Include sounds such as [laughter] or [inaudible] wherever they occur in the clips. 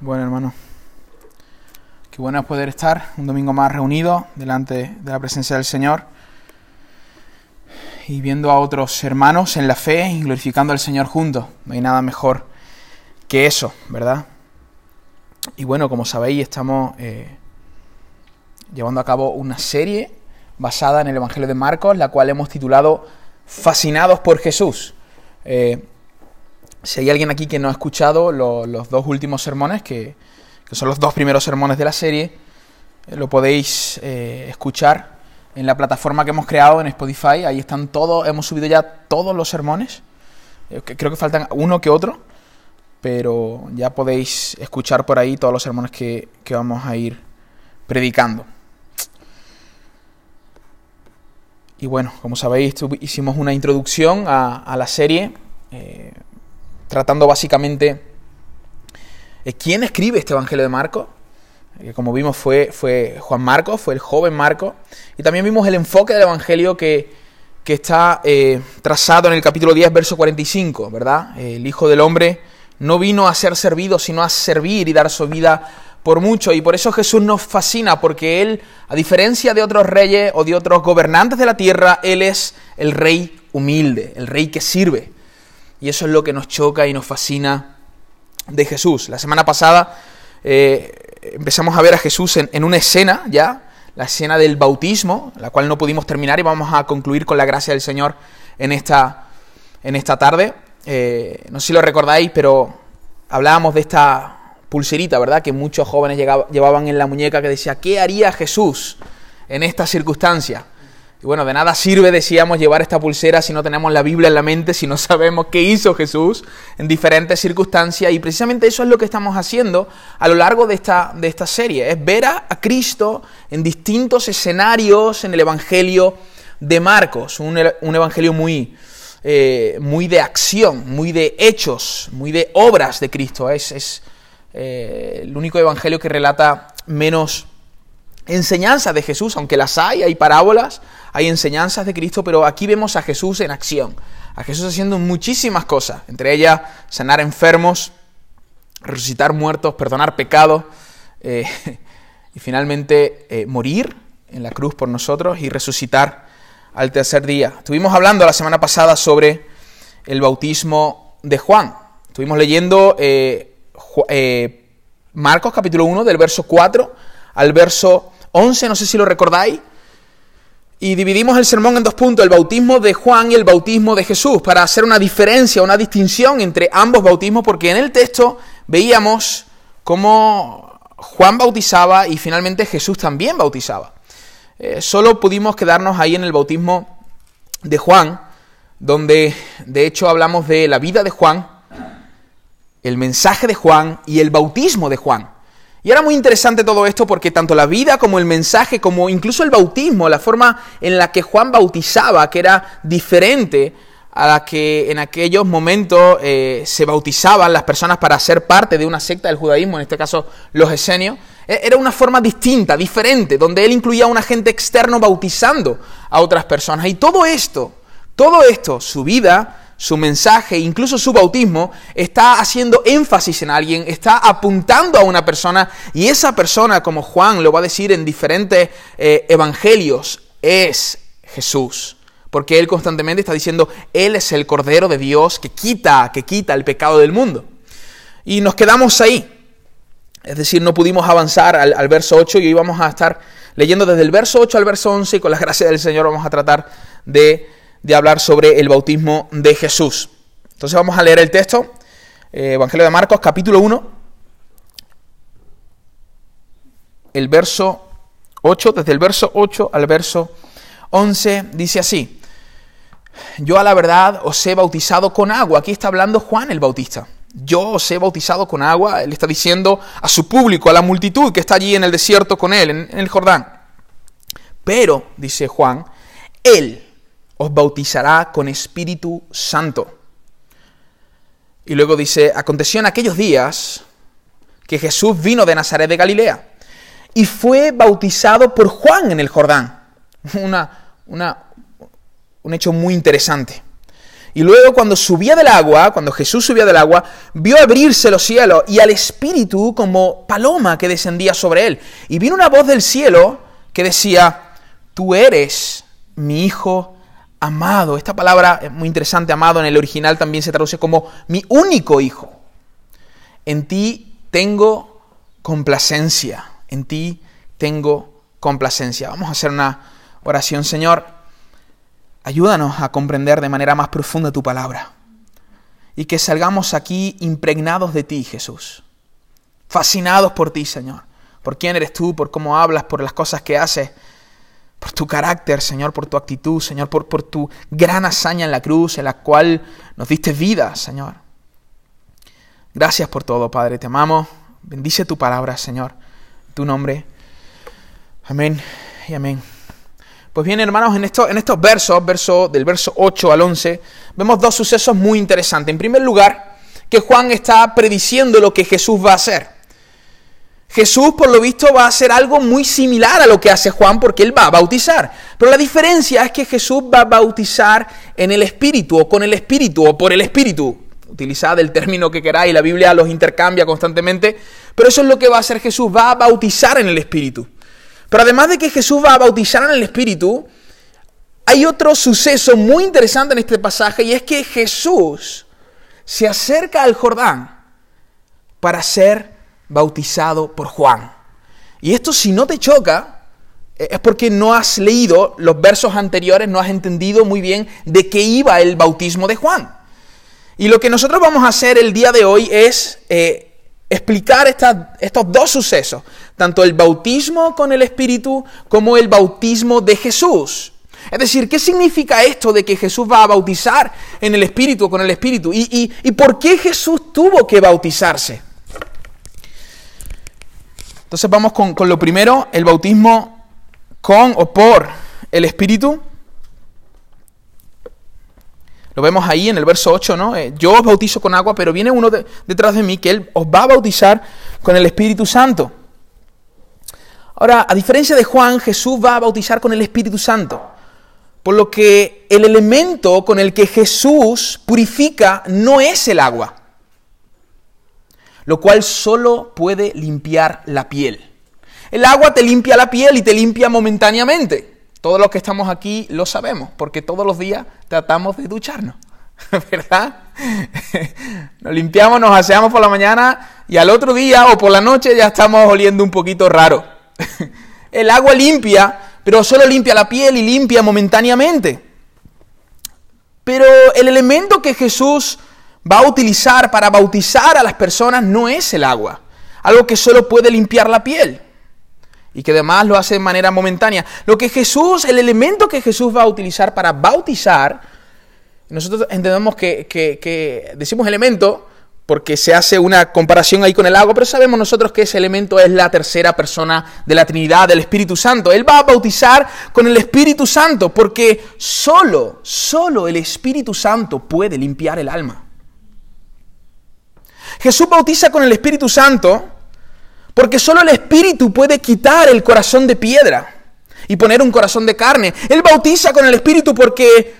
Bueno, hermano. Qué bueno es poder estar un domingo más reunidos delante de la presencia del Señor y viendo a otros hermanos en la fe y glorificando al Señor juntos. No hay nada mejor que eso, ¿verdad? Y bueno, como sabéis, estamos eh, llevando a cabo una serie basada en el Evangelio de Marcos, la cual hemos titulado Fascinados por Jesús. Eh, si hay alguien aquí que no ha escuchado los dos últimos sermones, que, son los dos primeros sermones de la serie, eh, lo podéis eh, escuchar en la plataforma que hemos creado en Spotify. Ahí están todos, hemos subido ya todos los sermones. Eh, creo que faltan uno que otro, pero ya podéis escuchar por ahí todos los sermones que, vamos a ir predicando. Y bueno, como sabéis, hicimos una introducción a, la serie tratando básicamente eh, quién escribe este Evangelio de Marcos. Que como vimos fue, fue Juan Marcos, fue el joven Marcos. Y también vimos el enfoque del Evangelio que, que está eh, trazado en el capítulo 10, verso 45, ¿verdad? El Hijo del Hombre no vino a ser servido, sino a servir y dar su vida por mucho. Y por eso Jesús nos fascina, porque Él, a diferencia de otros reyes o de otros gobernantes de la tierra, Él es el rey humilde, el rey que sirve. Y eso es lo que nos choca y nos fascina de Jesús. La semana pasada eh, empezamos a ver a Jesús en, una escena ya, la escena del bautismo, la cual no pudimos terminar y vamos a concluir con la gracia del Señor en esta, en esta tarde. Eh, no sé si lo recordáis, pero hablábamos de esta pulserita, ¿verdad? Que muchos jóvenes llevaban en la muñeca que decía, ¿qué haría Jesús en esta circunstancia? Y bueno, de nada sirve, decíamos, llevar esta pulsera si no tenemos la Biblia en la mente, si no [laughs] sabemos qué hizo Jesús en diferentes circunstancias. Y precisamente eso es lo que estamos haciendo a lo largo de esta, de esta serie, es ver a, Cristo en distintos escenarios en el Evangelio de Marcos, un, Evangelio muy, eh, muy de acción, muy de hechos, muy de obras de Cristo. Es, es eh, el único Evangelio que relata menos enseñanzas de Jesús, aunque las hay, hay parábolas, hay enseñanzas de Cristo, pero aquí vemos a Jesús en acción, a Jesús haciendo muchísimas cosas, entre ellas sanar enfermos, resucitar muertos, perdonar pecados eh, [laughs] y finalmente eh, morir en la cruz por nosotros y resucitar al tercer día. Estuvimos hablando la semana pasada sobre el bautismo de Juan. Estuvimos leyendo eh, Marcos capítulo 1 del verso 4 al verso 11, no sé si lo recordáis, y dividimos el sermón en dos puntos, el bautismo de Juan y el bautismo de Jesús, para hacer una diferencia, una distinción entre ambos bautismos, porque en el texto veíamos cómo Juan bautizaba y finalmente Jesús también bautizaba. Eh, solo pudimos quedarnos ahí en el bautismo de Juan, donde de hecho hablamos de la vida de Juan, el mensaje de Juan y el bautismo de Juan. Y era muy interesante todo esto porque tanto la vida como el mensaje, como incluso el bautismo, la forma en la que Juan bautizaba, que era diferente a la que en aquellos momentos eh, se bautizaban las personas para ser parte de una secta del judaísmo, en este caso los esenios, e-, era una forma distinta, diferente, donde él incluía a un agente externo bautizando a otras personas. Y todo esto, todo esto, su vida, su mensaje, incluso su bautismo, está haciendo énfasis en alguien, está apuntando a una persona y esa persona, como Juan lo va a decir en diferentes eh, evangelios, es Jesús. Porque él constantemente está diciendo, Él es el Cordero de Dios que quita, que quita el pecado del mundo. Y nos quedamos ahí. Es decir, no pudimos avanzar al, verso 8 y hoy vamos a estar leyendo desde el verso 8 al verso 11 y con la gracia del Señor vamos a tratar de de hablar sobre el bautismo de Jesús. Entonces vamos a leer el texto, eh, Evangelio de Marcos, capítulo 1, el verso 8, desde el verso 8 al verso 11, dice así, yo a la verdad os he bautizado con agua, aquí está hablando Juan el Bautista. Yo os he bautizado con agua, él está diciendo a su público, a la multitud que está allí en el desierto con él, en el Jordán. Pero, dice Juan, él, os bautizará con Espíritu Santo. Y luego dice, aconteció en aquellos días que Jesús vino de Nazaret de Galilea y fue bautizado por Juan en el Jordán. [laughs] Una, una, un hecho muy interesante. Y luego cuando subía del agua, cuando Jesús subía del agua, vio abrirse los cielos y al Espíritu como paloma que descendía sobre él. Y vino una voz del cielo que decía, tú eres mi Hijo amado. Esta palabra es muy interesante, amado, en el original también se traduce como mi único Hijo. En ti tengo complacencia, en ti tengo complacencia. Vamos a hacer una oración, Señor. Ayúdanos a comprender de manera más profunda tu palabra y que salgamos aquí impregnados de ti, Jesús, fascinados por ti, Señor, por quién eres tú, por cómo hablas, por las cosas que haces, por tu carácter, Señor, por tu actitud, Señor, por, por tu gran hazaña en la cruz, en la cual nos diste vida, Señor. Gracias por todo, Padre, te amamos. Bendice tu palabra, Señor, tu nombre. Amén y amén. Pues bien, hermanos, en, en estos versos, verso, del verso 8 al 11, vemos dos sucesos muy interesantes. En primer lugar, que Juan está prediciendo lo que Jesús va a hacer. Jesús, por lo visto, va a hacer algo muy similar a lo que hace Juan porque él va a bautizar. Pero la diferencia es que Jesús va a bautizar en el Espíritu o con el Espíritu o por el Espíritu. Utilizad el término que queráis, la Biblia los intercambia constantemente. Pero eso es lo que va a hacer Jesús, va a bautizar en el Espíritu. Pero además de que Jesús va a bautizar en el Espíritu, hay otro suceso muy interesante en este pasaje y es que Jesús se acerca al Jordán para ser bautizado por Juan. Y esto si no te choca, eh, es porque no has leído los versos anteriores, no has entendido muy bien de qué iba el bautismo de Juan. Y lo que nosotros vamos a hacer el día de hoy es eh, explicar estos dos sucesos tanto el bautismo con el Espíritu como el bautismo de Jesús. Es decir, ¿qué significa esto de que Jesús va a bautizar en el Espíritu con el Espíritu? ¿Y, y por qué Jesús tuvo que bautizarse? Entonces vamos con, con, lo primero, el bautismo con o por el Espíritu. Lo vemos ahí en el verso 8, ¿no? Eh, yo os bautizo con agua, pero viene uno detrás de mí que él os va a bautizar con el Espíritu Santo. Ahora, a diferencia de Juan, Jesús va a bautizar con el Espíritu Santo. Por lo que el elemento con el que Jesús purifica no es el agua, lo cual solo puede limpiar la piel. El agua te limpia la piel y te limpia momentáneamente. Todos los que estamos aquí lo sabemos, porque todos los días tratamos de ducharnos, [laughs] ¿verdad? [laughs] Nos limpiamos, nos aseamos por la mañana y al otro día o por la noche ya estamos oliendo un poquito raro. [laughs] El agua limpia, pero solo limpia la piel y limpia momentáneamente. Pero el elemento que Jesús va a utilizar para bautizar a las personas no es el agua, algo que solo puede limpiar la piel y que además lo hace de manera momentánea. Lo que Jesús, el elemento que Jesús va a utilizar para bautizar, nosotros entendemos que, decimos elemento porque se hace una comparación ahí con el agua, pero sabemos nosotros que ese elemento es la tercera persona de la Trinidad, del Espíritu Santo. Él va a bautizar con el Espíritu Santo, porque solo, solo el Espíritu Santo puede limpiar el alma. Jesús bautiza con el Espíritu Santo porque solo el Espíritu puede quitar el corazón de piedra y poner un corazón de carne. Él bautiza con el Espíritu porque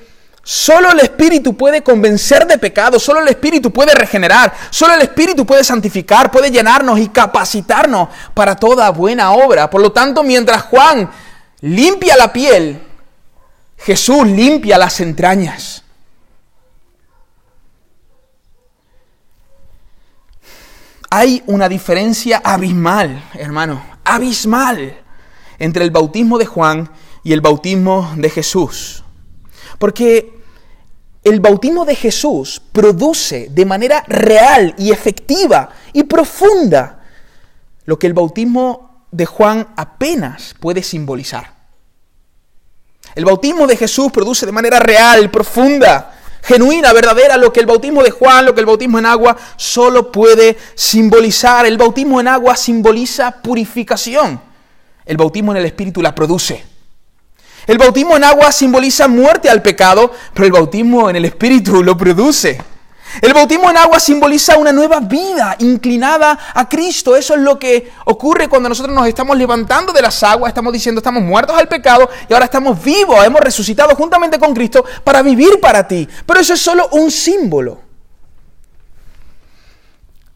Solo el Espíritu puede convencer de pecado, solo el Espíritu puede regenerar, solo el Espíritu puede santificar, puede llenarnos y capacitarnos para toda buena obra. Por lo tanto, mientras Juan limpia la piel, Jesús limpia las entrañas. Hay una diferencia abismal, hermano, abismal entre el bautismo de Juan y el bautismo de Jesús. Porque el bautismo de Jesús produce de manera real y efectiva y profunda lo que el bautismo de Juan apenas puede simbolizar. El bautismo de Jesús produce de manera real, profunda, genuina, verdadera, lo que el bautismo de Juan, lo que el bautismo en agua solo puede simbolizar. El bautismo en agua simboliza purificación. El bautismo en el Espíritu la produce. El bautismo en agua simboliza muerte al pecado, pero el bautismo en el Espíritu lo produce. El bautismo en agua simboliza una nueva vida inclinada a Cristo. Eso es lo que ocurre cuando nosotros nos estamos levantando de las aguas, estamos diciendo estamos muertos al pecado y ahora estamos vivos, hemos resucitado juntamente con Cristo para vivir para ti. Pero eso es solo un símbolo.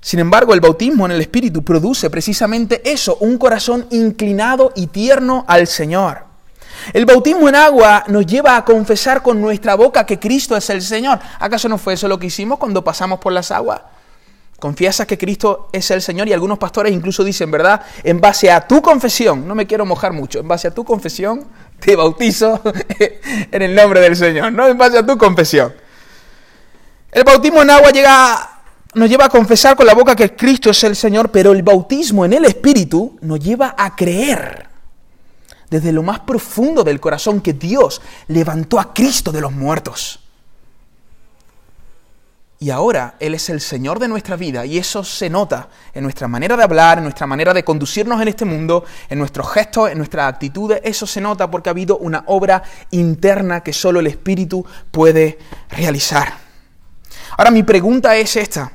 Sin embargo, el bautismo en el Espíritu produce precisamente eso, un corazón inclinado y tierno al Señor. El bautismo en agua nos lleva a confesar con nuestra boca que Cristo es el Señor. ¿Acaso no fue eso lo que hicimos cuando pasamos por las aguas? Confiesas que Cristo es el Señor y algunos pastores incluso dicen, ¿verdad? En base a tu confesión, no me quiero mojar mucho, en base a tu confesión te bautizo [laughs] en el nombre del Señor, no en base a tu confesión. El bautismo en agua llega, nos lleva a confesar con la boca que Cristo es el Señor, pero el bautismo en el Espíritu nos lleva a creer desde lo más profundo del corazón que Dios levantó a Cristo de los muertos. Y ahora Él es el Señor de nuestra vida y eso se nota en nuestra manera de hablar, en nuestra manera de conducirnos en este mundo, en nuestros gestos, en nuestras actitudes. Eso se nota porque ha habido una obra interna que solo el Espíritu puede realizar. Ahora mi pregunta es esta.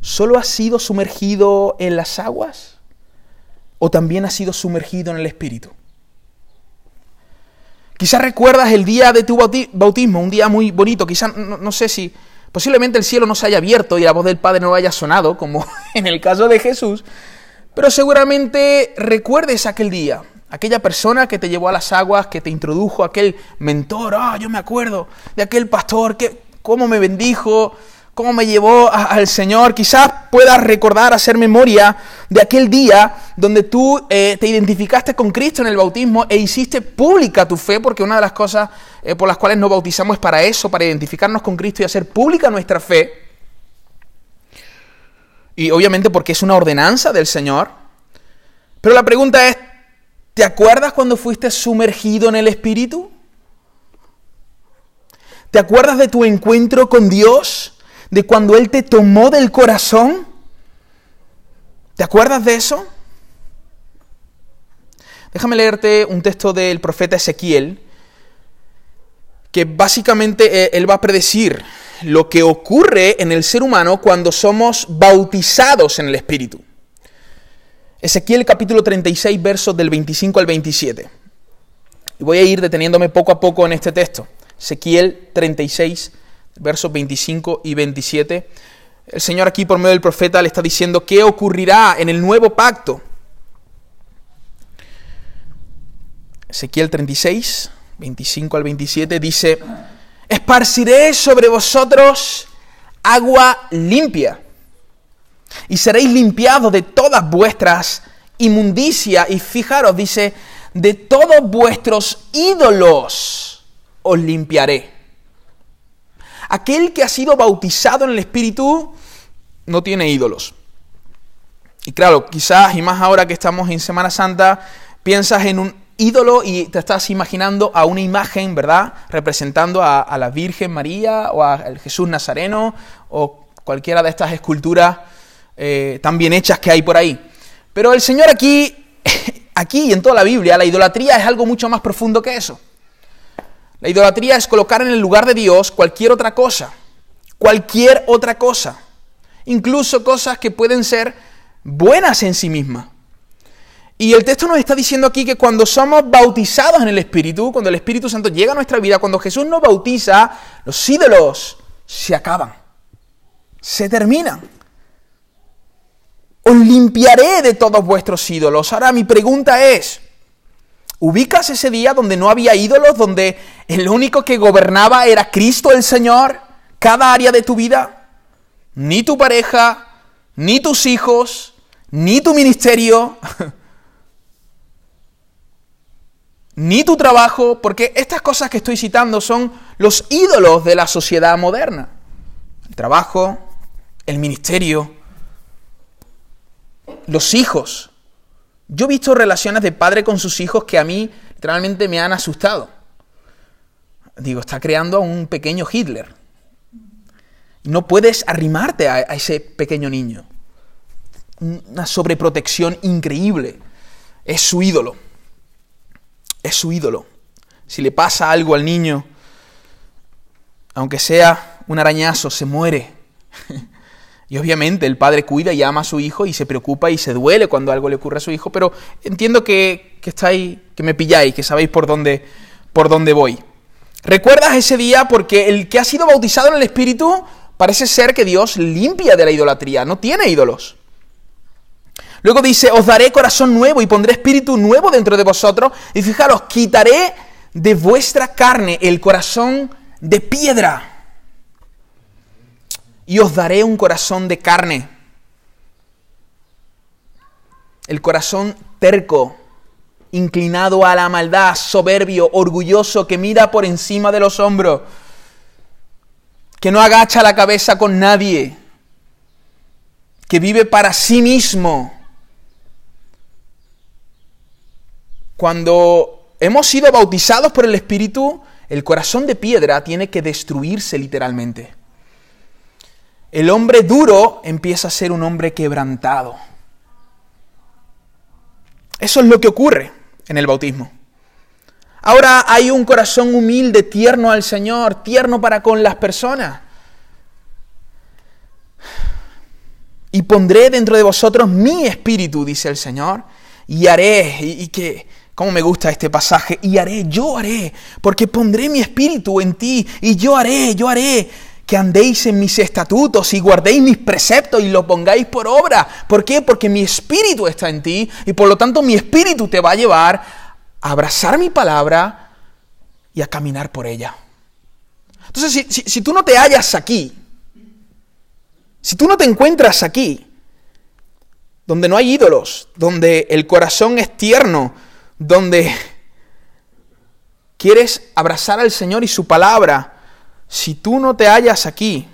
¿Solo has sido sumergido en las aguas? O también has sido sumergido en el Espíritu. Quizás recuerdas el día de tu bautismo, un día muy bonito, quizás no, sé si posiblemente el cielo no se haya abierto y la voz del Padre no haya sonado, como [laughs] en el caso de Jesús, pero seguramente recuerdes aquel día, aquella persona que te llevó a las aguas, que te introdujo, aquel mentor, ah, yo me acuerdo de aquel pastor, que cómo me bendijo, cómo me llevó al Señor. Quizás puedas recordar, hacer memoria de aquel día donde tú eh, te identificaste con Cristo en el bautismo e hiciste pública tu fe, porque una de las cosas eh, por las cuales nos bautizamos es para eso, para identificarnos con Cristo y hacer pública nuestra fe. Y obviamente porque es una ordenanza del Señor. Pero la pregunta es, ¿te acuerdas cuando fuiste sumergido en el Espíritu? ¿Te acuerdas de tu encuentro con Dios? De cuando Él te tomó del corazón? ¿Te acuerdas de eso? Déjame leerte un texto del profeta Ezequiel, que básicamente eh, él va a predecir lo que ocurre en el ser humano cuando somos bautizados en el Espíritu. Ezequiel capítulo 36, versos del 25 al 27. Y voy a ir deteniéndome poco a poco en este texto. Ezequiel 36, versos 25 y 27, el Señor aquí por medio del profeta le está diciendo qué ocurrirá en el nuevo pacto. Ezequiel 36, 25 al 27 dice, esparciré sobre vosotros agua limpia y seréis limpiados de todas vuestras inmundicias y fijaros, dice, de todos vuestros ídolos os limpiaré. Aquel que ha sido bautizado en el Espíritu no tiene ídolos. Y claro, quizás, y más ahora que estamos en Semana Santa, piensas en un ídolo y te estás imaginando a una imagen, ¿verdad? Representando a, la Virgen María o a Jesús Nazareno o cualquiera de estas esculturas eh, tan bien hechas que hay por ahí. Pero el Señor aquí, [laughs] aquí y en toda la Biblia, la idolatría es algo mucho más profundo que eso. La idolatría es colocar en el lugar de Dios cualquier otra cosa, cualquier otra cosa, incluso cosas que pueden ser buenas en sí mismas. Y el texto nos está diciendo aquí que cuando somos bautizados en el Espíritu, cuando el Espíritu Santo llega a nuestra vida, cuando Jesús nos bautiza, los ídolos se acaban, se terminan. Os limpiaré de todos vuestros ídolos. Ahora mi pregunta es, ¿Ubicas ese día donde no había ídolos, donde el único que gobernaba era Cristo el Señor, cada área de tu vida? Ni tu pareja, ni tus hijos, ni tu ministerio, [laughs] ni tu trabajo, porque estas cosas que estoy citando son los ídolos de la sociedad moderna. El trabajo, el ministerio, los hijos. Yo he visto relaciones de padre con sus hijos que a mí literalmente me han asustado. Digo, está creando a un pequeño Hitler. No puedes arrimarte a, ese pequeño niño. Una sobreprotección increíble. Es su ídolo. Es su ídolo. Si le pasa algo al niño, aunque sea un arañazo, se muere. [laughs] Y obviamente el padre cuida y ama a su hijo y se preocupa y se duele cuando algo le ocurre a su hijo, pero entiendo que, que estáis, que me pilláis, que sabéis por dónde, por dónde voy. ¿Recuerdas ese día? Porque el que ha sido bautizado en el Espíritu parece ser que Dios limpia de la idolatría, no tiene ídolos. Luego dice, os daré corazón nuevo y pondré espíritu nuevo dentro de vosotros. Y fijaros, quitaré de vuestra carne el corazón de piedra y os daré un corazón de carne. El corazón terco, inclinado a la maldad, soberbio, orgulloso, que mira por encima de los hombros, que no agacha la cabeza con nadie, que vive para sí mismo. Cuando hemos sido bautizados por el Espíritu, el corazón de piedra tiene que destruirse literalmente. El hombre duro empieza a ser un hombre quebrantado. Eso es lo que ocurre en el bautismo. Ahora hay un corazón humilde, tierno al Señor, tierno para con las personas. Y pondré dentro de vosotros mi espíritu, dice el Señor, y haré, y, que, ¿cómo me gusta este pasaje? Y haré, yo haré, porque pondré mi espíritu en ti, y yo haré, yo haré que andéis en mis estatutos y guardéis mis preceptos y los pongáis por obra. ¿Por qué? Porque mi espíritu está en ti y por lo tanto mi espíritu te va a llevar a abrazar mi palabra y a caminar por ella. Entonces, si, si tú no te hallas aquí, si tú no te encuentras aquí, donde no hay ídolos, donde el corazón es tierno, donde quieres abrazar al Señor y su palabra, si tú no te hallas aquí,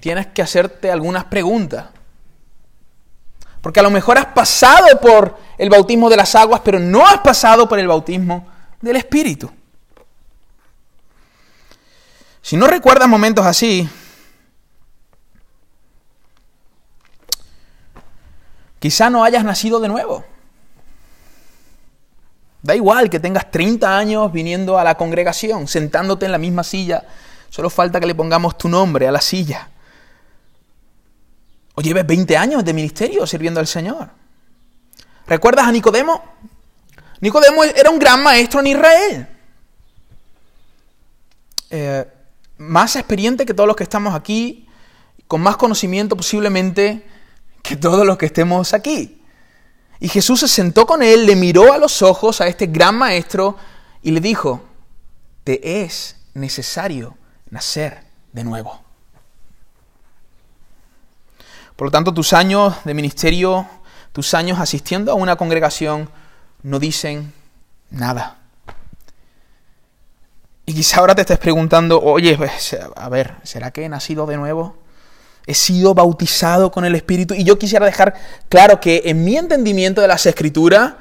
tienes que hacerte algunas preguntas. Porque a lo mejor has pasado por el bautismo de las aguas, pero no has pasado por el bautismo del Espíritu. Si no recuerdas momentos así, quizá no hayas nacido de nuevo. Da igual que tengas 30 años viniendo a la congregación, sentándote en la misma silla, solo falta que le pongamos tu nombre a la silla. O lleves 20 años de ministerio sirviendo al Señor. ¿Recuerdas a Nicodemo? Nicodemo era un gran maestro en Israel. Eh, más experiente que todos los que estamos aquí, con más conocimiento posiblemente que todos los que estemos aquí. Y Jesús se sentó con él, le miró a los ojos a este gran maestro y le dijo, te es necesario nacer de nuevo. Por lo tanto, tus años de ministerio, tus años asistiendo a una congregación, no dicen nada. Y quizá ahora te estés preguntando, oye, pues, a ver, ¿será que he nacido de nuevo? He sido bautizado con el Espíritu. Y yo quisiera dejar claro que en mi entendimiento de las Escrituras,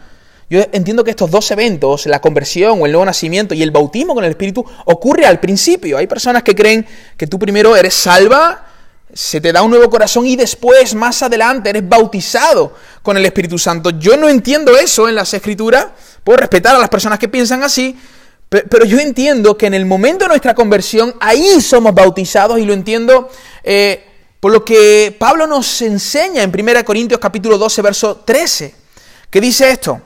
yo entiendo que estos dos eventos, la conversión o el nuevo nacimiento y el bautismo con el Espíritu, ocurre al principio. Hay personas que creen que tú primero eres salva, se te da un nuevo corazón y después, más adelante, eres bautizado con el Espíritu Santo. Yo no entiendo eso en las Escrituras. Puedo respetar a las personas que piensan así, pero yo entiendo que en el momento de nuestra conversión, ahí somos bautizados y lo entiendo eh, por lo que Pablo nos enseña en 1 Corintios capítulo 12, verso 13, que dice esto,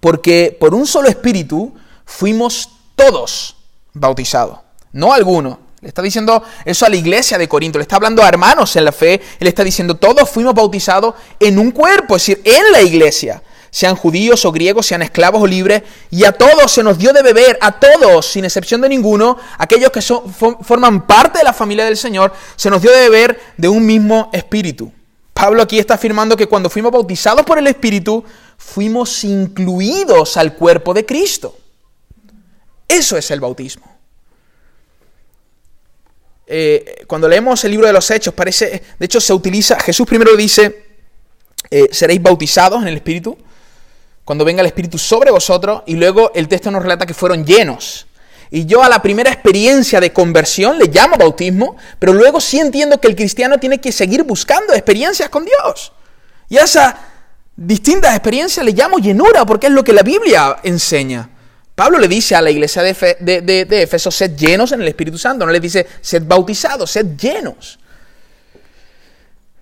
porque por un solo espíritu fuimos todos bautizados, no algunos. Le está diciendo eso a la iglesia de Corinto, le está hablando a hermanos en la fe, le está diciendo todos fuimos bautizados en un cuerpo, es decir, en la iglesia sean judíos o griegos, sean esclavos o libres, y a todos se nos dio de beber, a todos, sin excepción de ninguno, aquellos que forman parte de la familia del Señor, se nos dio de beber de un mismo espíritu. Pablo aquí está afirmando que cuando fuimos bautizados por el Espíritu, fuimos incluidos al cuerpo de Cristo. Eso es el bautismo. Eh, cuando leemos el libro de los Hechos, parece, de hecho se utiliza, Jesús primero dice, eh, seréis bautizados en el Espíritu, cuando venga el Espíritu sobre vosotros, y luego el texto nos relata que fueron llenos. Y yo a la primera experiencia de conversión le llamo bautismo, pero luego sí entiendo que el cristiano tiene que seguir buscando experiencias con Dios. Y a esas distintas experiencias le llamo llenura, porque es lo que la Biblia enseña. Pablo le dice a la iglesia de, de, Éfeso, sed llenos en el Espíritu Santo, no le dice, sed bautizados, sed llenos.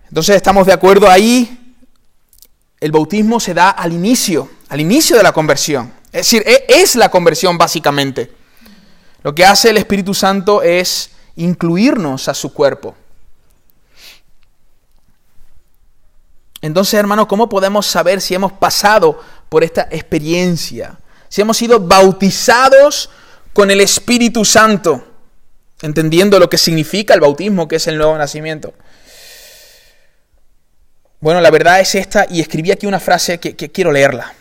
Entonces estamos de acuerdo ahí, el bautismo se da al inicio, al inicio de la conversión. Es decir, e- es la conversión básicamente. Lo que hace el Espíritu Santo es incluirnos a su cuerpo. Entonces, hermano, ¿cómo podemos saber si hemos pasado por esta experiencia? Si hemos sido bautizados con el Espíritu Santo, entendiendo lo que significa el bautismo, que es el nuevo nacimiento. Bueno, la verdad es esta, y escribí aquí una frase que, que quiero leerla.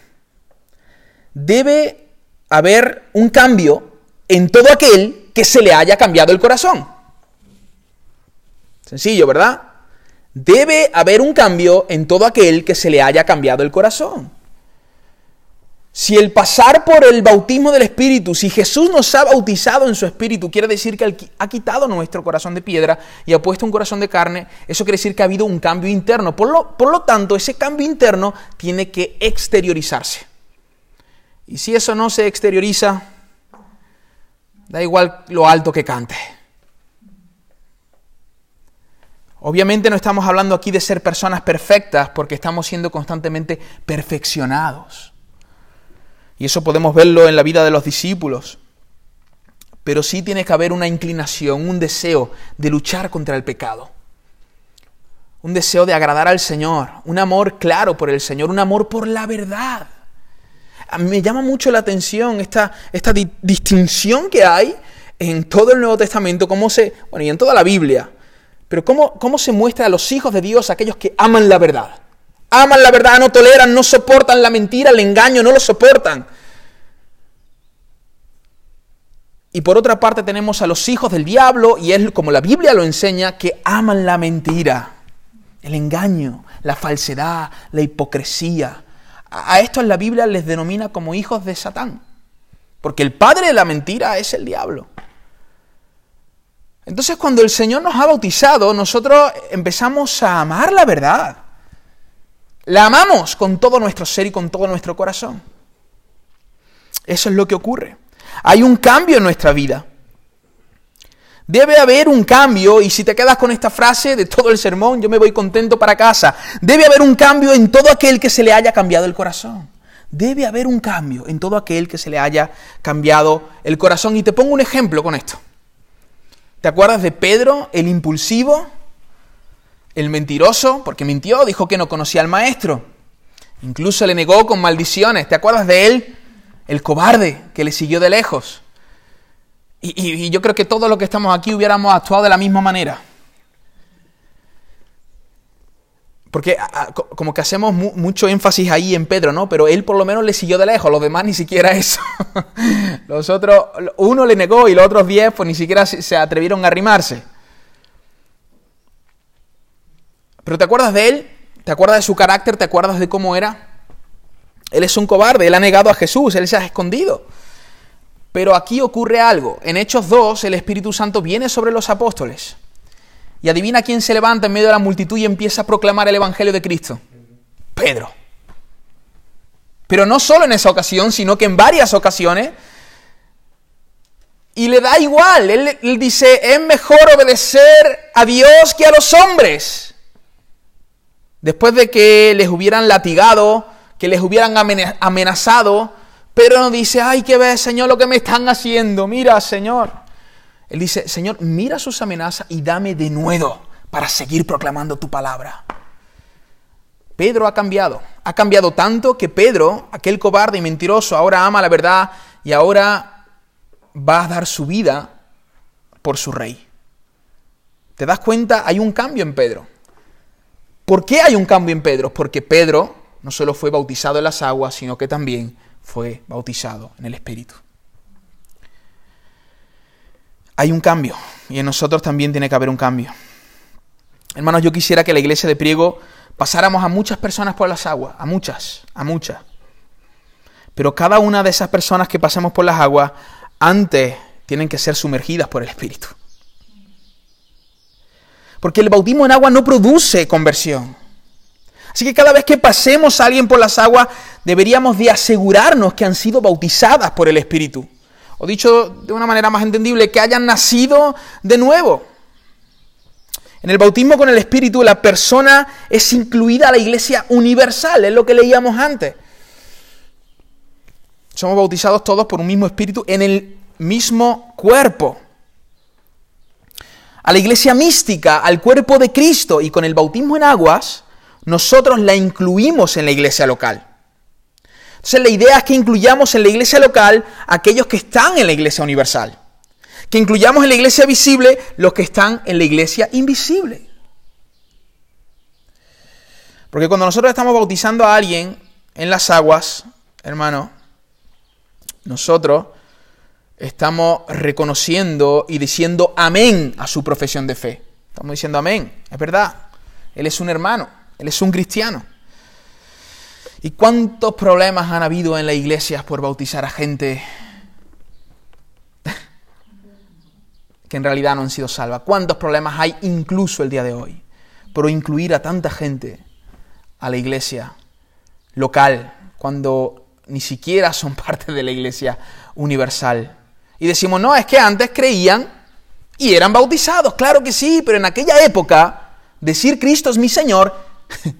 Debe haber un cambio en todo aquel que se le haya cambiado el corazón. Sencillo, ¿verdad? Debe haber un cambio en todo aquel que se le haya cambiado el corazón. Si el pasar por el bautismo del Espíritu, si Jesús nos ha bautizado en su Espíritu, quiere decir que ha quitado nuestro corazón de piedra y ha puesto un corazón de carne, eso quiere decir que ha habido un cambio interno. Por lo, por lo tanto, ese cambio interno tiene que exteriorizarse. Y si eso no se exterioriza, da igual lo alto que cante. Obviamente no estamos hablando aquí de ser personas perfectas porque estamos siendo constantemente perfeccionados. Y eso podemos verlo en la vida de los discípulos. Pero sí tiene que haber una inclinación, un deseo de luchar contra el pecado. Un deseo de agradar al Señor, un amor claro por el Señor, un amor por la verdad. Me llama mucho la atención esta, esta di distinción que hay en todo el Nuevo Testamento, cómo se, bueno, y en toda la Biblia, pero cómo, cómo se muestra a los hijos de Dios aquellos que aman la verdad. Aman la verdad, no toleran, no soportan la mentira, el engaño, no lo soportan. Y por otra parte tenemos a los hijos del diablo, y es como la Biblia lo enseña, que aman la mentira, el engaño, la falsedad, la hipocresía. A estos la Biblia les denomina como hijos de Satán, porque el padre de la mentira es el diablo. Entonces cuando el Señor nos ha bautizado, nosotros empezamos a amar la verdad. La amamos con todo nuestro ser y con todo nuestro corazón. Eso es lo que ocurre. Hay un cambio en nuestra vida. Debe haber un cambio, y si te quedas con esta frase de todo el sermón, yo me voy contento para casa. Debe haber un cambio en todo aquel que se le haya cambiado el corazón. Debe haber un cambio en todo aquel que se le haya cambiado el corazón. Y te pongo un ejemplo con esto. ¿Te acuerdas de Pedro, el impulsivo, el mentiroso? Porque mintió, dijo que no conocía al maestro. Incluso le negó con maldiciones. ¿Te acuerdas de él? El cobarde que le siguió de lejos. Y, yo creo que todos los que estamos aquí hubiéramos actuado de la misma manera. Porque como que hacemos mu mucho énfasis ahí en Pedro, ¿no? Pero él por lo menos le siguió de lejos, los demás ni siquiera eso. [laughs] los otros, uno le negó y los otros diez pues ni siquiera se atrevieron a arrimarse. Pero ¿te acuerdas de él? ¿Te acuerdas de su carácter? ¿Te acuerdas de cómo era? Él es un cobarde, él ha negado a Jesús, él se ha escondido. Pero aquí ocurre algo. En Hechos 2 el Espíritu Santo viene sobre los apóstoles. Y adivina quién se levanta en medio de la multitud y empieza a proclamar el Evangelio de Cristo. Pedro. Pero no solo en esa ocasión, sino que en varias ocasiones. Y le da igual. Él, él dice, es mejor obedecer a Dios que a los hombres. Después de que les hubieran latigado, que les hubieran amenazado, Pedro no dice, ay, que ves, Señor, lo que me están haciendo. Mira, Señor. Él dice, Señor, mira sus amenazas y dame de nuevo para seguir proclamando tu palabra. Pedro ha cambiado. Ha cambiado tanto que Pedro, aquel cobarde y mentiroso, ahora ama la verdad y ahora va a dar su vida por su rey. ¿Te das cuenta? Hay un cambio en Pedro. ¿Por qué hay un cambio en Pedro? Porque Pedro no solo fue bautizado en las aguas, sino que también fue bautizado en el Espíritu. Hay un cambio y en nosotros también tiene que haber un cambio. Hermanos, yo quisiera que la iglesia de Priego pasáramos a muchas personas por las aguas, a muchas, a muchas. Pero cada una de esas personas que pasemos por las aguas, antes tienen que ser sumergidas por el Espíritu. Porque el bautismo en agua no produce conversión. Así que cada vez que pasemos a alguien por las aguas, deberíamos de asegurarnos que han sido bautizadas por el Espíritu. O dicho de una manera más entendible, que hayan nacido de nuevo. En el bautismo con el Espíritu la persona es incluida a la iglesia universal, es lo que leíamos antes. Somos bautizados todos por un mismo Espíritu en el mismo cuerpo. A la iglesia mística, al cuerpo de Cristo y con el bautismo en aguas, nosotros la incluimos en la iglesia local. Entonces la idea es que incluyamos en la iglesia local aquellos que están en la iglesia universal que incluyamos en la iglesia visible los que están en la iglesia invisible. Porque cuando nosotros estamos bautizando a alguien en las aguas, hermano, nosotros estamos reconociendo y diciendo amén a su profesión de fe. Estamos diciendo amén, es verdad. Él es un hermano, él es un cristiano. ¿Y cuántos problemas han habido en las iglesias por bautizar a gente que en realidad no han sido salvas. ¿Cuántos problemas hay incluso el día de hoy? Pero incluir a tanta gente a la iglesia local cuando ni siquiera son [laughs] parte de la iglesia universal. Y decimos, no, es que antes creían y eran bautizados. Claro que sí, pero en aquella época decir Cristo es mi Señor [laughs]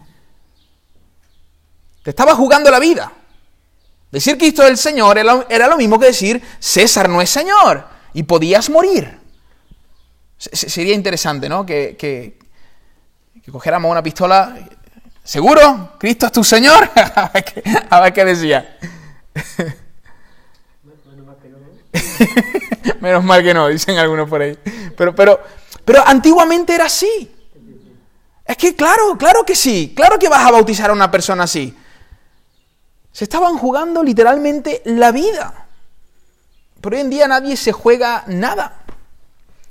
te estaba jugando la vida. Decir Cristo es el Señor era lo mismo que decir César no es Señor y podías morir. Sería interesante, ¿no? Que, que, cogiéramos una pistola. ¿Seguro? ¿Cristo es tu Señor? [laughs] a, ver qué, decía. [laughs] [laughs] Menos mal que no, dicen algunos por ahí. Pero, pero, pero antiguamente era así. Es que claro, claro que sí. Claro que vas a bautizar a una persona así. Se estaban jugando literalmente la vida. Pero hoy en día nadie se juega nada.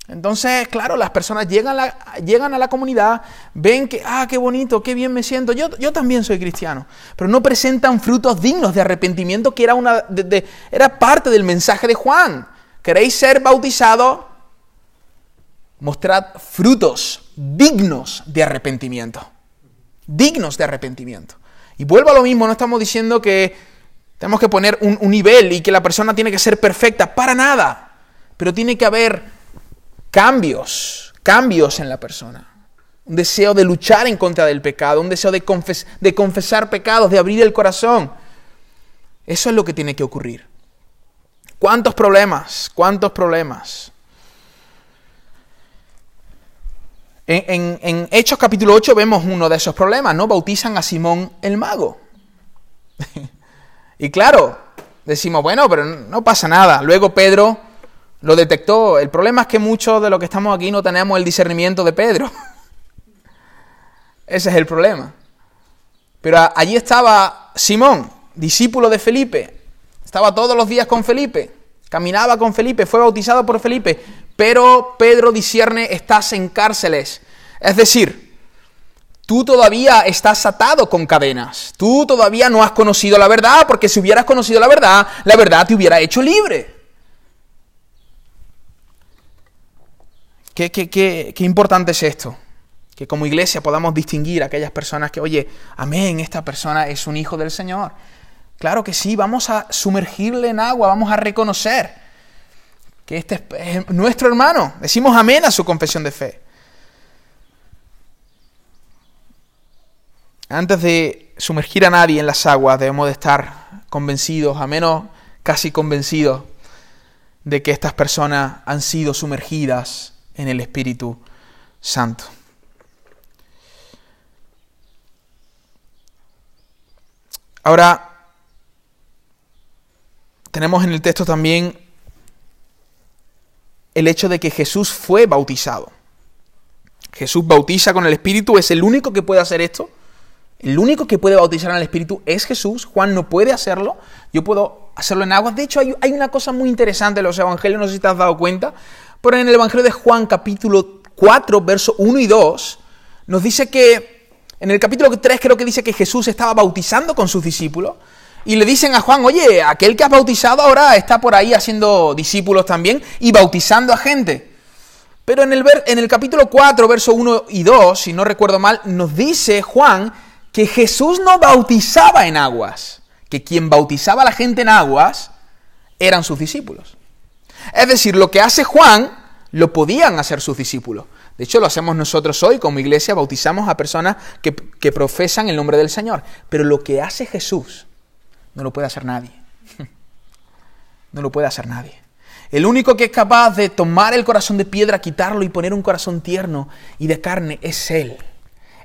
Entonces, claro, las personas llegan a, la, llegan a la comunidad, ven que, ah, qué bonito, qué bien me siento, yo, yo también soy cristiano, pero no presentan frutos dignos de arrepentimiento, que era, una, era parte del mensaje de Juan. ¿Queréis ser bautizados? Mostrad frutos dignos de arrepentimiento. Dignos de arrepentimiento. Y vuelvo a lo mismo, no estamos diciendo que tenemos que poner un nivel y que la persona tiene que ser perfecta, para nada. Pero tiene que haber cambios, cambios en la persona. Un deseo de luchar en contra del pecado, un deseo de, confesar pecados, de abrir el corazón. Eso es lo que tiene que ocurrir. ¿Cuántos problemas? ¿Cuántos problemas? En, en, Hechos capítulo 8 vemos uno de esos problemas, ¿no? Bautizan a Simón el mago. [laughs] y claro, decimos, bueno, pero no pasa nada. Luego Pedro lo detectó. El problema es que muchos de los que estamos aquí no tenemos el discernimiento de Pedro. [laughs] Ese es el problema. Pero allí estaba Simón, discípulo de Felipe. Estaba todos los días con Felipe. Caminaba con Felipe, fue bautizado por Felipe. Pero Pedro discierne, estás en cárceles. Es decir, tú todavía estás atado con cadenas. Tú todavía no has conocido la verdad, porque si hubieras conocido la verdad, la verdad te hubiera hecho libre. Qué, importante es esto. Que como iglesia podamos distinguir a aquellas personas que, oye, amén, esta persona es un hijo del Señor. Claro que sí, vamos a sumergirle en agua, vamos a reconocer que este es nuestro hermano. Decimos amén a su confesión de fe. Antes de sumergir a nadie en las aguas, debemos de estar convencidos, a menos casi convencidos, de que estas personas han sido sumergidas en el Espíritu Santo. Ahora, tenemos en el texto también el hecho de que Jesús fue bautizado. Jesús bautiza con el Espíritu, es el único que puede hacer esto. El único que puede bautizar en el Espíritu es Jesús. Juan no puede hacerlo. Yo puedo hacerlo en agua. De hecho, hay, hay una cosa muy interesante en los evangelios, no sé si te has dado cuenta. En el Evangelio de Juan capítulo 4, verso 1 y 2, nos dice que, en el capítulo 3 creo que dice que Jesús estaba bautizando con sus discípulos. Y le dicen a Juan, oye, aquel que has bautizado ahora está por ahí haciendo discípulos también y bautizando a gente. Pero en el, en el capítulo 4, verso 1 y 2, si no recuerdo mal, nos dice Juan que Jesús no bautizaba en aguas, que quien bautizaba a la gente en aguas eran sus discípulos. Es decir, lo que hace Juan lo podían hacer sus discípulos. De hecho, lo hacemos nosotros hoy como iglesia, bautizamos a personas que, profesan el nombre del Señor. Pero lo que hace Jesús no lo puede hacer nadie. [laughs] No lo puede hacer nadie. El único que es capaz de tomar el corazón de piedra, quitarlo y poner un corazón tierno y de carne es Él.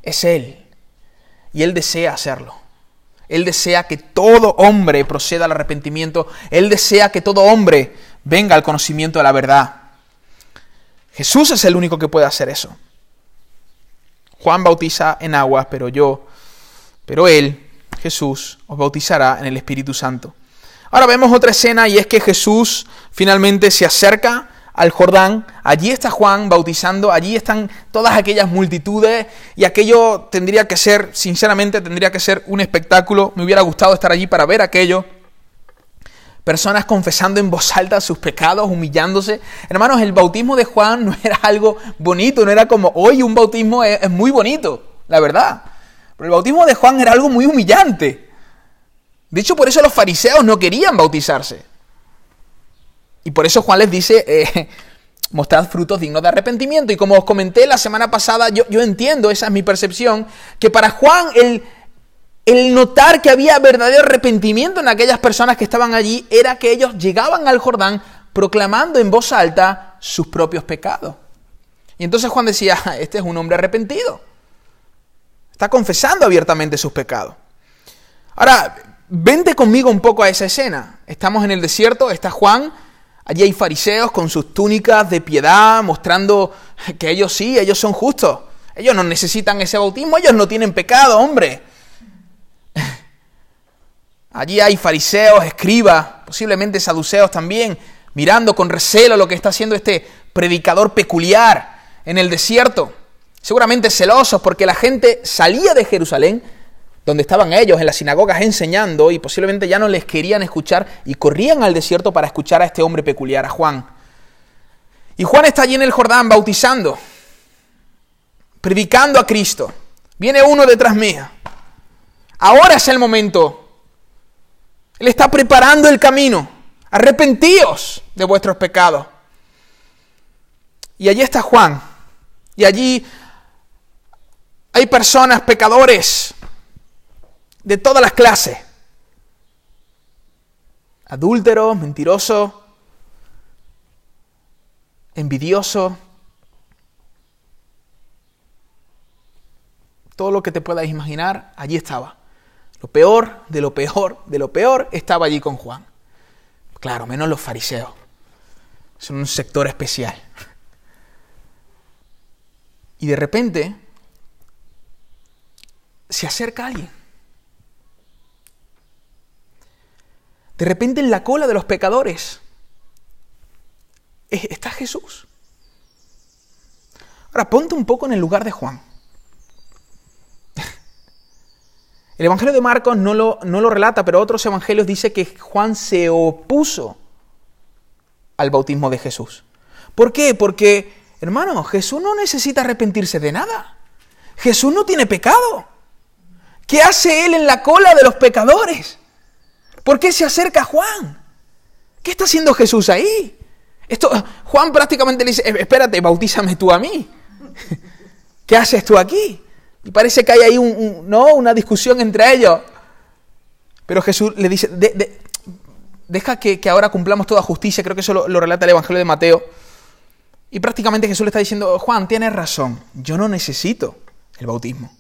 Es Él. Y Él desea hacerlo. Él desea que todo hombre proceda al arrepentimiento. Él desea que todo hombre venga al conocimiento de la verdad. Jesús es el único que puede hacer eso. Juan bautiza en agua, pero yo, pero Él, Jesús, os bautizará en el Espíritu Santo. Ahora vemos otra escena y es que Jesús finalmente se acerca al Jordán, allí está Juan bautizando, allí están todas aquellas multitudes y aquello tendría que ser, sinceramente, tendría que ser un espectáculo. Me hubiera gustado estar allí para ver aquello. Personas confesando en voz alta sus pecados, humillándose. Hermanos, el bautismo de Juan [laughs] no era algo bonito, no era como hoy un bautismo es, muy bonito, la verdad. Pero el bautismo de Juan era algo muy humillante. De hecho, por eso los fariseos no querían bautizarse. Y por eso Juan les dice, eh, [laughs] mostrad frutos dignos de arrepentimiento. Y como os comenté la semana pasada, yo, yo entiendo, esa es mi percepción, que para Juan el, el notar que había verdadero arrepentimiento en aquellas personas que estaban allí era que ellos llegaban al Jordán proclamando en voz alta sus propios pecados. Y entonces Juan decía, este es un hombre arrepentido. Está confesando abiertamente sus pecados. Ahora, vente conmigo un poco a esa escena. Estamos en el desierto, está Juan Allí hay fariseos con sus túnicas de piedad, mostrando que ellos sí, ellos son justos. Ellos no necesitan ese bautismo, ellos no tienen pecado, hombre. [laughs] Allí hay fariseos, escribas, posiblemente saduceos también, mirando con recelo lo que está haciendo este predicador peculiar en el desierto. Seguramente celosos porque la gente salía de Jerusalén donde estaban ellos en las sinagogas enseñando y posiblemente ya no les querían escuchar y corrían al desierto para escuchar a este hombre peculiar, a Juan. Y Juan está allí en el Jordán bautizando, predicando a Cristo. Viene uno detrás mía. Ahora es el momento. Él está preparando el camino. Arrepentíos de vuestros pecados. Y allí está Juan. Y allí hay personas, pecadores, de todas las clases. Adúlteros, mentirosos, envidiosos. Todo lo que te puedas imaginar, allí estaba. Lo peor de lo peor de lo peor estaba allí con Juan. Claro, menos los fariseos. Son un sector especial. Y de repente se acerca alguien De repente en la cola de los pecadores está Jesús. Ahora, ponte un poco en el lugar de Juan. El Evangelio de Marcos no lo, no lo relata, pero otros evangelios dice que Juan se opuso al bautismo de Jesús. ¿Por qué? Porque, hermano, Jesús no necesita arrepentirse de nada. Jesús no tiene pecado. ¿Qué hace él en la cola de los pecadores? ¿Por qué se acerca Juan? ¿Qué está haciendo Jesús ahí? Esto, Juan prácticamente le dice, eh, espérate, bautízame tú a mí. [laughs] ¿Qué haces tú aquí? Y parece que hay ahí un, ¿no? una discusión entre ellos. Pero Jesús le dice, deja que, ahora cumplamos toda justicia, creo que eso lo, relata el Evangelio de Mateo. Y prácticamente Jesús le está diciendo, Juan, tienes razón, yo no necesito el bautismo.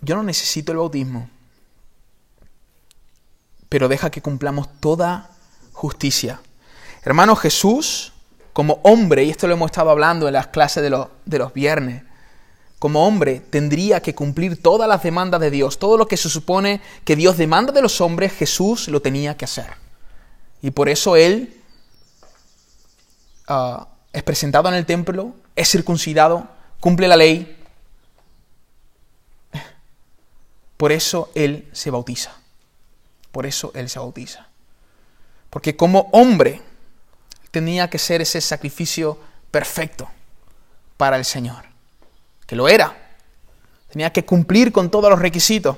Yo no necesito el bautismo pero deja que cumplamos toda justicia. Hermano Jesús, como hombre, y esto lo hemos estado hablando en las clases de los viernes, como hombre tendría que cumplir todas las demandas de Dios. Todo lo que se supone que Dios demanda de los hombres, Jesús lo tenía que hacer. Y por eso Él ah, es presentado en el templo, es circuncidado, cumple la ley. Por eso Él se bautiza. Por eso Él se bautiza. Porque como hombre tenía que ser ese sacrificio perfecto para el Señor. Que lo era, tenía que cumplir con todos los requisitos,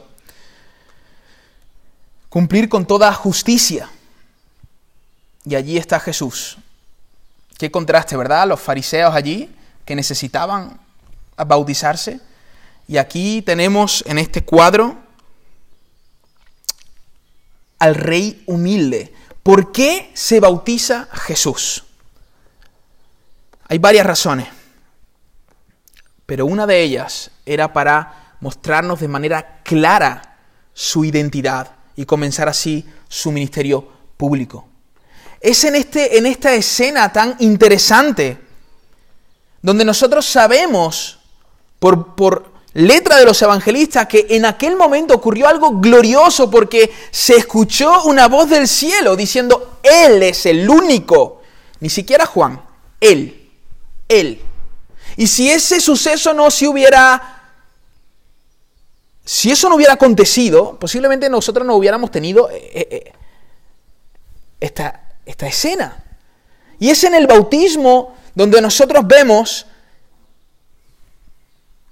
cumplir con toda justicia. Y allí está Jesús. Qué contraste, ¿verdad? Los fariseos allí que necesitaban bautizarse. Y aquí tenemos en este cuadro al rey humilde. ¿Por qué se bautiza Jesús? Hay varias razones, pero una de ellas era para mostrarnos de manera clara su identidad y comenzar así su ministerio público. Es en, este, en esta escena tan interesante donde nosotros sabemos por, por letra de los evangelistas que en aquel momento ocurrió algo glorioso porque se escuchó una voz del cielo diciendo, Él es el único, ni siquiera Juan, Él, Él. Y si ese suceso no se hubiera... Si eso no hubiera acontecido, posiblemente nosotros no hubiéramos tenido eh, eh, eh, esta, esta escena. Y es en el bautismo donde nosotros vemos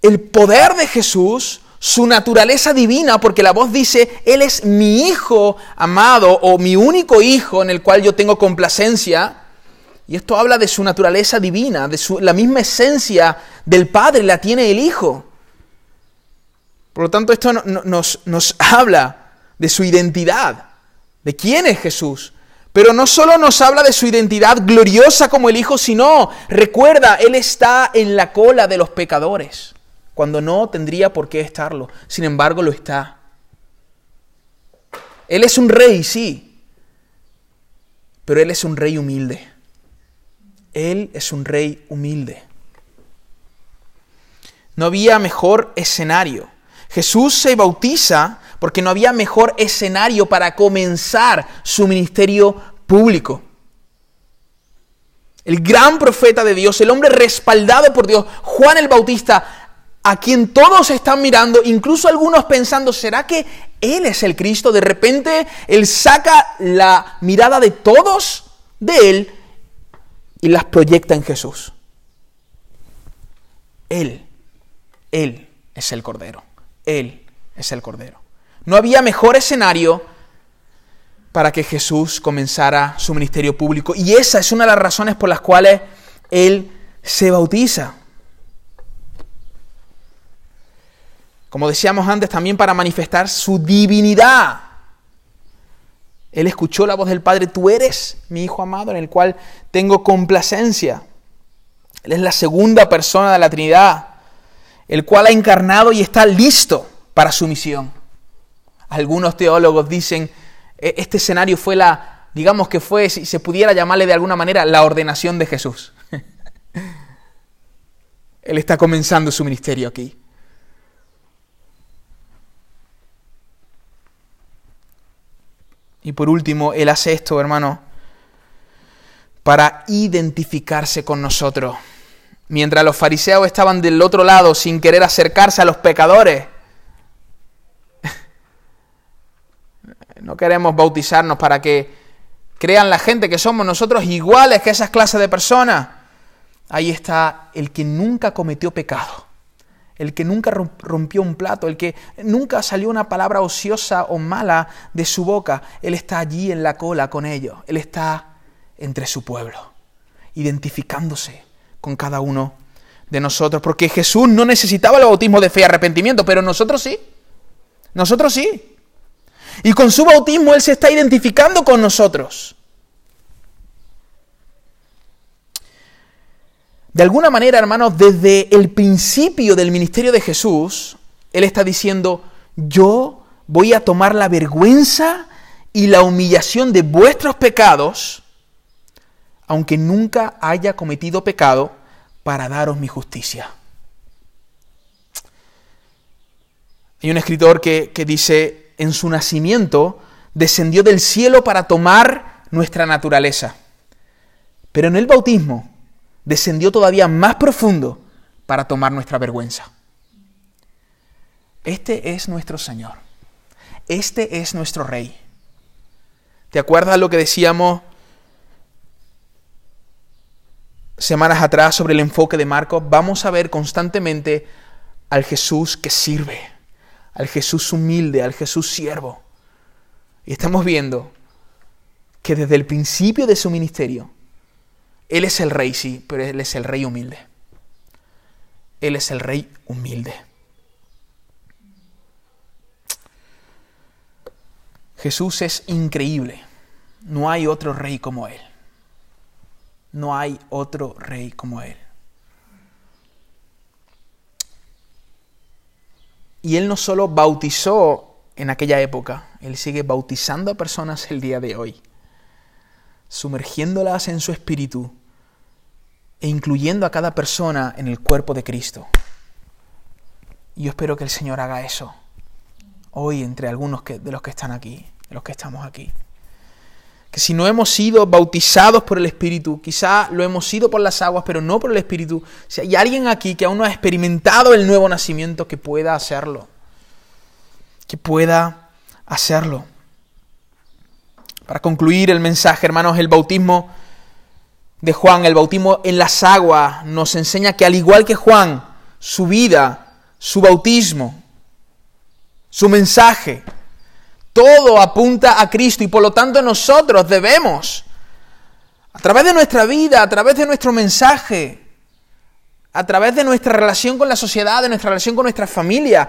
el poder de Jesús, su naturaleza divina, porque la voz dice, Él es mi Hijo amado o mi único Hijo en el cual yo tengo complacencia. Y esto habla de su naturaleza divina, de su, la misma esencia del Padre la tiene el Hijo. Por lo tanto, esto nos, nos habla de su identidad, de quién es Jesús. Pero no solo nos habla de su identidad gloriosa como el Hijo, sino, recuerda, Él está en la cola de los pecadores cuando no tendría por qué estarlo. Sin embargo, lo está. Él es un rey, sí, pero Él es un rey humilde. Él es un rey humilde. No había mejor escenario. Jesús se bautiza porque no había mejor escenario para comenzar su ministerio público. El gran profeta de Dios, el hombre respaldado por Dios, Juan el Bautista, a quien todos están mirando, incluso algunos pensando, ¿será que Él es el Cristo? De repente Él saca la mirada de todos de Él y las proyecta en Jesús. Él, Él es el Cordero. Él es el Cordero. No había mejor escenario para que Jesús comenzara su ministerio público. Y esa es una de las razones por las cuales Él se bautiza. Como decíamos antes, también para manifestar su divinidad. Él escuchó la voz del Padre, tú eres mi Hijo amado en el cual tengo complacencia. Él es la segunda persona de la Trinidad, el cual ha encarnado y está listo para su misión. Algunos teólogos dicen, e-, este escenario fue la, digamos que fue, si se pudiera llamarle de alguna manera, la ordenación de Jesús. [laughs] Él está comenzando su ministerio aquí. Y por último, Él hace esto, hermano, para identificarse con nosotros. Mientras los fariseos estaban del otro lado sin querer acercarse a los pecadores, [laughs] no queremos bautizarnos para que crean la gente que somos nosotros iguales que esas clases de personas. Ahí está el que nunca cometió pecado el que nunca rompió un plato, el que nunca salió una palabra ociosa o mala de su boca, Él está allí en la cola con ellos, Él está entre su pueblo, identificándose con cada uno de nosotros, porque Jesús no necesitaba el bautismo de fe y arrepentimiento, pero nosotros sí, nosotros sí. Y con su bautismo Él se está identificando con nosotros. De alguna manera, hermanos, desde el principio del ministerio de Jesús, Él está diciendo, yo voy a tomar la vergüenza y la humillación de vuestros pecados, aunque nunca haya cometido pecado, para daros mi justicia. Hay un escritor que, que dice, en su nacimiento descendió del cielo para tomar nuestra naturaleza. Pero en el bautismo, descendió todavía más profundo para tomar nuestra vergüenza. Este es nuestro Señor. Este es nuestro Rey. ¿Te acuerdas lo que decíamos semanas atrás sobre el enfoque de Marcos? Vamos a ver constantemente al Jesús que sirve, al Jesús humilde, al Jesús siervo. Y estamos viendo que desde el principio de su ministerio, Él es el rey, sí, pero Él es el rey humilde. Él es el rey humilde. Jesús es increíble. No hay otro rey como Él. No hay otro rey como Él. Y Él no solo bautizó en aquella época, Él sigue bautizando a personas el día de hoy, sumergiéndolas en su espíritu e incluyendo a cada persona en el cuerpo de Cristo. Y yo espero que el Señor haga eso hoy entre algunos de los que están aquí, de los que estamos aquí. Que si no hemos sido bautizados por el Espíritu, quizá lo hemos sido por las aguas, pero no por el Espíritu, si hay alguien aquí que aún no ha experimentado el nuevo nacimiento, que pueda hacerlo. Que pueda hacerlo. Para concluir el mensaje, hermanos, el bautismo de Juan, el bautismo en las aguas, nos enseña que al igual que Juan, su vida, su bautismo, su mensaje, todo apunta a Cristo y por lo tanto nosotros debemos, a través de nuestra vida, a través de nuestro mensaje, a través de nuestra relación con la sociedad, de nuestra relación con nuestra familia,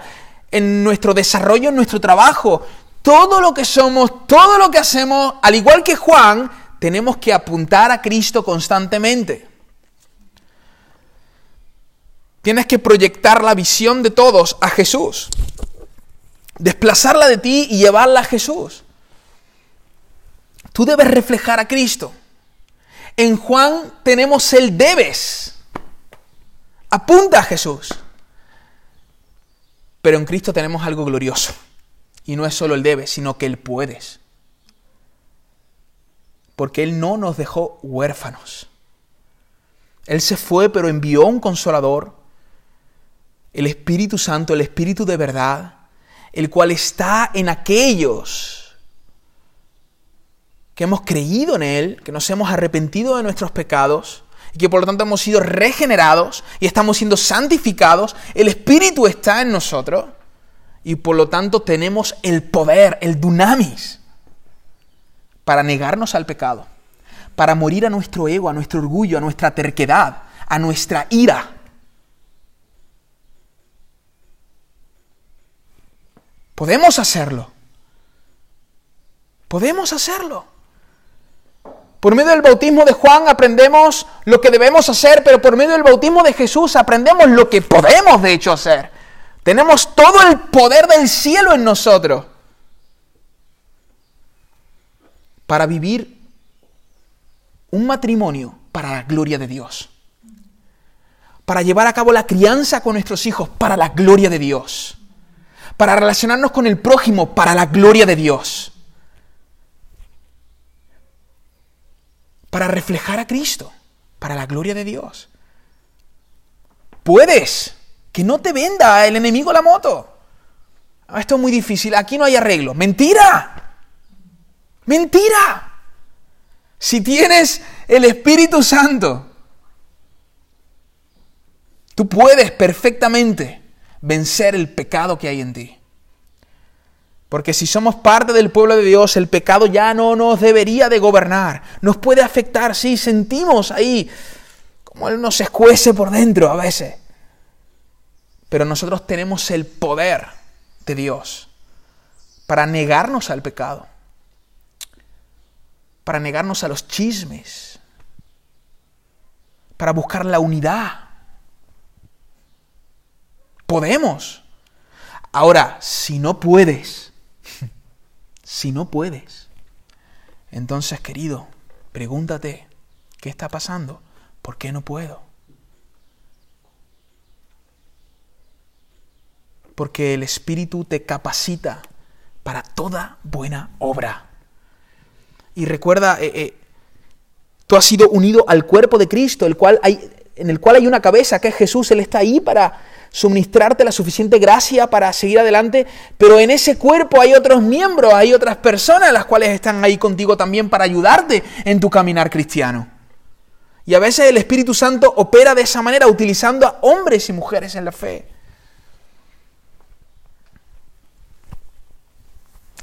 en nuestro desarrollo, en nuestro trabajo, todo lo que somos, todo lo que hacemos, al igual que Juan, tenemos que apuntar a Cristo constantemente. Tienes que proyectar la visión de todos a Jesús. Desplazarla de ti y llevarla a Jesús. Tú debes reflejar a Cristo. En Juan tenemos el debes. Apunta a Jesús. Pero en Cristo tenemos algo glorioso. Y no es solo el debes, sino que el puedes porque Él no nos dejó huérfanos. Él se fue, pero envió un consolador, el Espíritu Santo, el Espíritu de verdad, el cual está en aquellos que hemos creído en Él, que nos hemos arrepentido de nuestros pecados y que por lo tanto hemos sido regenerados y estamos siendo santificados. El Espíritu está en nosotros y por lo tanto tenemos el poder, el dunamis para negarnos al pecado, para morir a nuestro ego, a nuestro orgullo, a nuestra terquedad, a nuestra ira. Podemos hacerlo. Podemos hacerlo. Por medio del bautismo de Juan aprendemos lo que debemos hacer, pero por medio del bautismo de Jesús aprendemos lo que podemos de hecho hacer. Tenemos todo el poder del cielo en nosotros. Para vivir un matrimonio para la gloria de Dios. Para llevar a cabo la crianza con nuestros hijos para la gloria de Dios. Para relacionarnos con el prójimo para la gloria de Dios. Para reflejar a Cristo para la gloria de Dios. Puedes. Que no te venda el enemigo la moto. Ah, esto es muy difícil. Aquí no hay arreglo. Mentira. Mentira. Si tienes el Espíritu Santo, tú puedes perfectamente vencer el pecado que hay en ti. Porque si somos parte del pueblo de Dios, el pecado ya no nos debería de gobernar. Nos puede afectar, sí, sentimos ahí como Él nos escuece por dentro a veces. Pero nosotros tenemos el poder de Dios para negarnos al pecado para negarnos a los chismes, para buscar la unidad. Podemos. Ahora, si no puedes, [laughs] si no puedes, entonces querido, pregúntate, ¿qué está pasando? ¿Por qué no puedo? Porque el Espíritu te capacita para toda buena obra. Y recuerda, eh, eh, tú has sido unido al cuerpo de Cristo, el cual hay, en el cual hay una cabeza, que es Jesús, Él está ahí para suministrarte la suficiente gracia para seguir adelante, pero en ese cuerpo hay otros miembros, hay otras personas las cuales están ahí contigo también para ayudarte en tu caminar cristiano. Y a veces el Espíritu Santo opera de esa manera, utilizando a hombres y mujeres en la fe.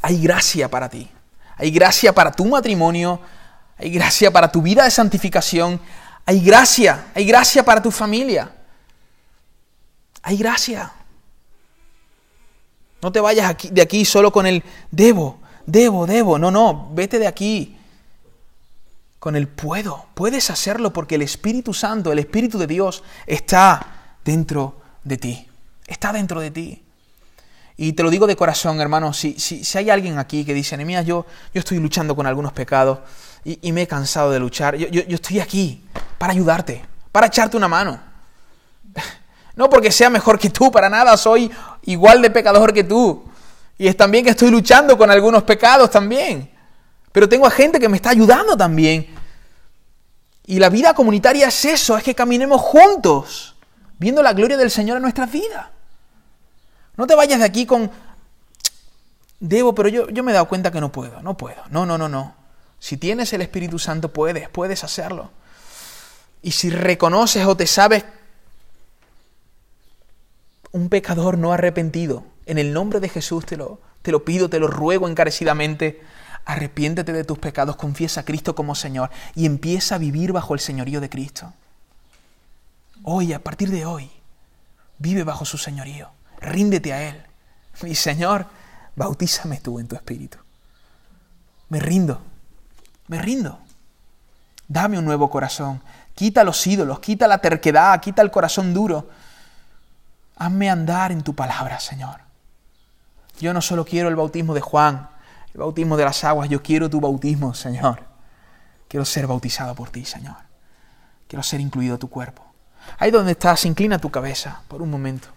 Hay gracia para ti. Hay gracia para tu matrimonio, hay gracia para tu vida de santificación, hay gracia, hay gracia para tu familia. Hay gracia. No te vayas de aquí solo con el debo, debo, debo. No, no, vete de aquí con el puedo. Puedes hacerlo porque el Espíritu Santo, el Espíritu de Dios está dentro de ti. Está dentro de ti. Y te lo digo de corazón, hermano, si, si, si hay alguien aquí que dice, Anemías, yo, yo estoy luchando con algunos pecados y, me he cansado de luchar, yo, yo, yo estoy aquí para ayudarte, para echarte una mano. [laughs] No porque sea mejor que tú, para nada, soy igual de pecador que tú. Y es también que estoy luchando con algunos pecados también. Pero tengo a gente que me está ayudando también. Y la vida comunitaria es eso, es que caminemos juntos, viendo la gloria del Señor en nuestras vidas. No te vayas de aquí con, debo, pero yo, yo me he dado cuenta que no puedo, no puedo. No, no, no, no. Si tienes el Espíritu Santo, puedes, puedes hacerlo. Y si reconoces o te sabes un pecador no arrepentido, en el nombre de Jesús te lo, te lo pido, te lo ruego encarecidamente, arrepiéntete de tus pecados, confiesa a Cristo como Señor y empieza a vivir bajo el señorío de Cristo. Hoy, a partir de hoy, vive bajo su señorío, ríndete a Él. Mi Señor, bautízame tú en tu espíritu. Me rindo, me rindo. Dame un nuevo corazón. Quita los ídolos, quita la terquedad, quita el corazón duro. Hazme andar en tu palabra, Señor. Yo no solo quiero el bautismo de Juan, el bautismo de las aguas, yo quiero tu bautismo, Señor. Quiero ser bautizado por ti, Señor. Quiero ser incluido a tu cuerpo. Ahí donde estás, inclina tu cabeza por un momento.